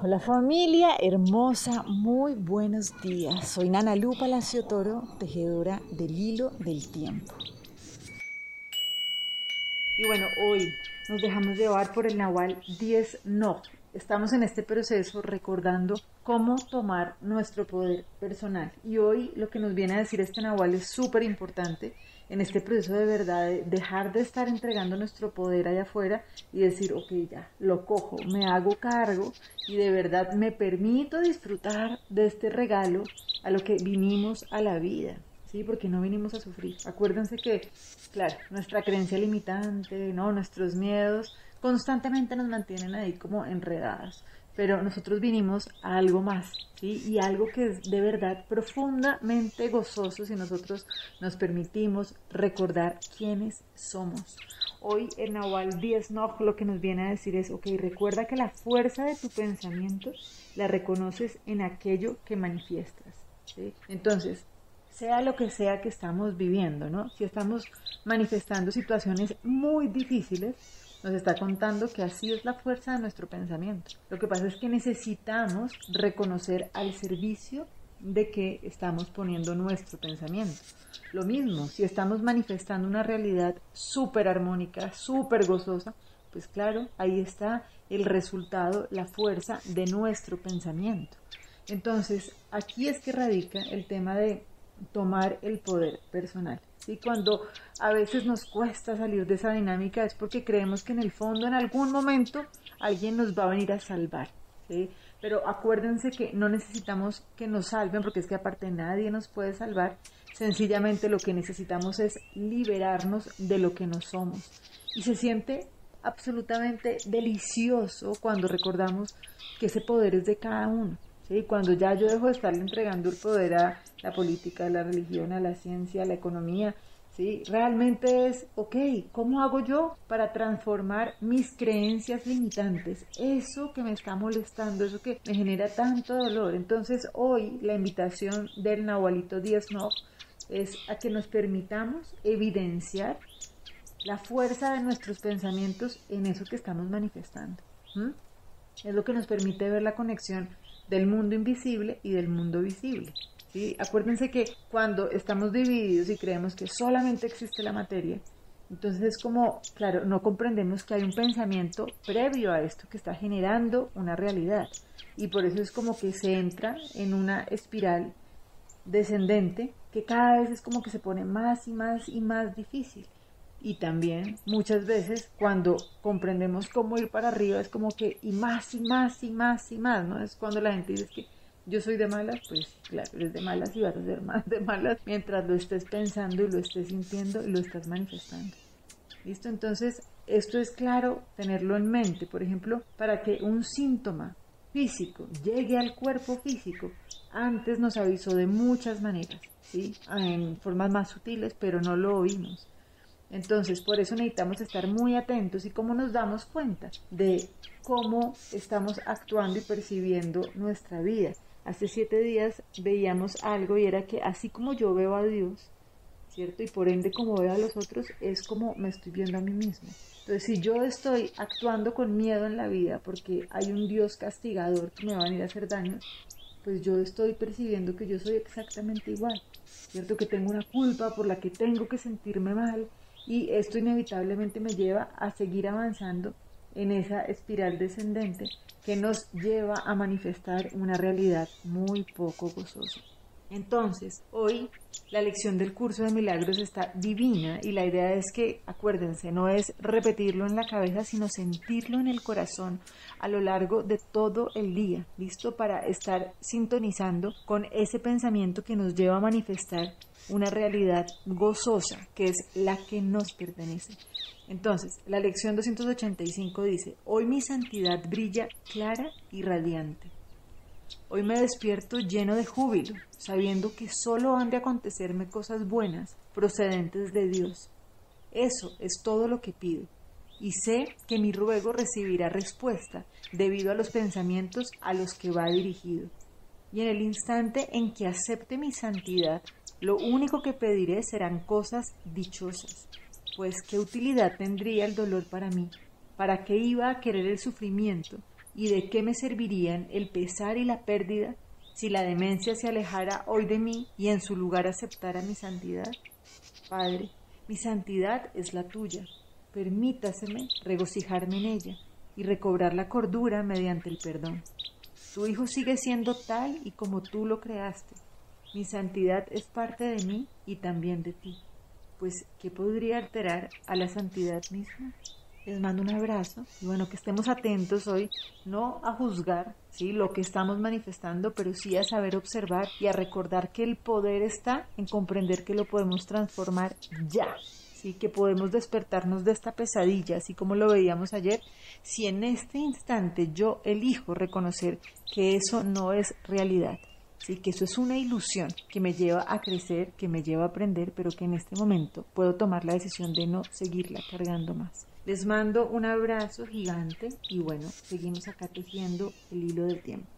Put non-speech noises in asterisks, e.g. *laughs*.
Hola familia hermosa, muy buenos días. Soy Nana Lu Palacio Toro, tejedora del hilo del tiempo. Y bueno, hoy nos dejamos llevar por el Nahual 10 No. Estamos en este proceso recordando cómo tomar nuestro poder personal. Y hoy lo que nos viene a decir este Nahual es súper importante en este proceso de verdad, de dejar de estar entregando nuestro poder allá afuera y decir, ok, ya, lo cojo, me hago cargo y de verdad me permito disfrutar de este regalo a lo que vinimos a la vida. ¿sí? Porque no vinimos a sufrir. Acuérdense que, claro, nuestra creencia limitante, ¿no? Nuestros miedos constantemente nos mantienen ahí como enredadas pero nosotros vinimos a algo más. Y algo que es de verdad profundamente gozoso si nosotros nos permitimos recordar quiénes somos. Hoy en Nahual 10 Noj lo que nos viene a decir es, ok, recuerda que la fuerza de tu pensamiento la reconoces en aquello que manifiestas. Entonces, sea lo que sea que estamos viviendo, ¿no? Si estamos manifestando situaciones muy difíciles, nos está contando que así es la fuerza de nuestro pensamiento. Lo que pasa es que necesitamos reconocer al servicio de que estamos poniendo nuestro pensamiento. Lo mismo, si estamos manifestando una realidad súper armónica, súper gozosa, pues claro, ahí está el resultado, la fuerza de nuestro pensamiento. Entonces, aquí es que radica el tema de tomar el poder personal. Y Cuando a veces nos cuesta salir de esa dinámica es porque creemos que en el fondo, en algún momento, alguien nos va a venir a salvar. Pero acuérdense que no necesitamos que nos salven, porque es que aparte nadie nos puede salvar. Sencillamente lo que necesitamos es liberarnos de lo que no somos. Y se siente absolutamente delicioso cuando recordamos que ese poder es de cada uno. ¿Sí? Cuando ya yo dejo de estarle entregando el poder a la política, a la religión, a la ciencia, a la economía, ¿sí? Realmente es, ok, ¿cómo hago yo para transformar mis creencias limitantes? Eso que me está molestando, eso que me genera tanto dolor. Entonces hoy la invitación del Nahualito Díaz no es a que nos permitamos evidenciar la fuerza de nuestros pensamientos en eso que estamos manifestando. Es lo que nos permite ver la conexión del mundo invisible y del mundo visible. ¿sí? Acuérdense que cuando estamos divididos y creemos que solamente existe la materia, entonces es como, claro, no comprendemos que hay un pensamiento previo a esto que está generando una realidad. Y por eso es como que se entra en una espiral descendente que cada vez es como que se pone más y más y más difícil. Y también muchas veces cuando comprendemos cómo ir para arriba es como que y más y más y más y más, ¿no? Es cuando la gente dice que yo soy de malas, pues claro, eres de malas y vas a ser más *laughs* de malas mientras lo estés pensando y lo estés sintiendo y lo estás manifestando. ¿Listo? Entonces, esto es claro tenerlo en mente. Por ejemplo, para que un síntoma físico llegue al cuerpo físico, antes nos avisó de muchas maneras, ¿sí? En formas más sutiles, pero no lo oímos. Entonces, por eso necesitamos estar muy atentos y cómo nos damos cuenta de cómo estamos actuando y percibiendo nuestra vida. Hace siete días veíamos algo y era que así como yo veo a Dios, ¿cierto? Y por ende como veo a los otros, es como me estoy viendo a mí mismo. Entonces, si yo estoy actuando con miedo en la vida porque hay un Dios castigador que me va a venir a hacer daño, pues yo estoy percibiendo que yo soy exactamente igual, ¿cierto? Que tengo una culpa por la que tengo que sentirme mal, y esto inevitablemente me lleva a seguir avanzando en esa espiral descendente que nos lleva a manifestar una realidad muy poco gozosa. Entonces, hoy la lección del curso de milagros está divina y la idea es que, acuérdense, no es repetirlo en la cabeza, sino sentirlo en el corazón a lo largo de todo el día, listo para estar sintonizando con ese pensamiento que nos lleva a manifestar una realidad gozosa, que es la que nos pertenece. Entonces, la lección 285 dice, hoy mi santidad brilla clara y radiante. Hoy me despierto lleno de júbilo, sabiendo que solo han de acontecerme cosas buenas procedentes de Dios. Eso es todo lo que pido, y sé que mi ruego recibirá respuesta debido a los pensamientos a los que va dirigido. Y en el instante en que acepte mi santidad, lo único que pediré serán cosas dichosas, pues qué utilidad tendría el dolor para mí, para qué iba a querer el sufrimiento, ¿Y de qué me servirían el pesar y la pérdida si la demencia se alejara hoy de mí y en su lugar aceptara mi santidad? Padre, mi santidad es la tuya. Permítaseme regocijarme en ella y recobrar la cordura mediante el perdón. Tu Hijo sigue siendo tal y como tú lo creaste. Mi santidad es parte de mí y también de ti. Pues, ¿qué podría alterar a la santidad misma? Les mando un abrazo y bueno, que estemos atentos hoy, no a juzgar ¿sí? lo que estamos manifestando, pero sí a saber observar y a recordar que el poder está en comprender que lo podemos transformar ya. ¿sí? que podemos despertarnos de esta pesadilla, así como lo veíamos ayer, si en este instante yo elijo reconocer que eso no es realidad, ¿sí? que eso es una ilusión que me lleva a crecer, que me lleva a aprender, pero que en este momento puedo tomar la decisión de no seguirla cargando más. Les mando un abrazo gigante y bueno, seguimos acá tejiendo el hilo del tiempo.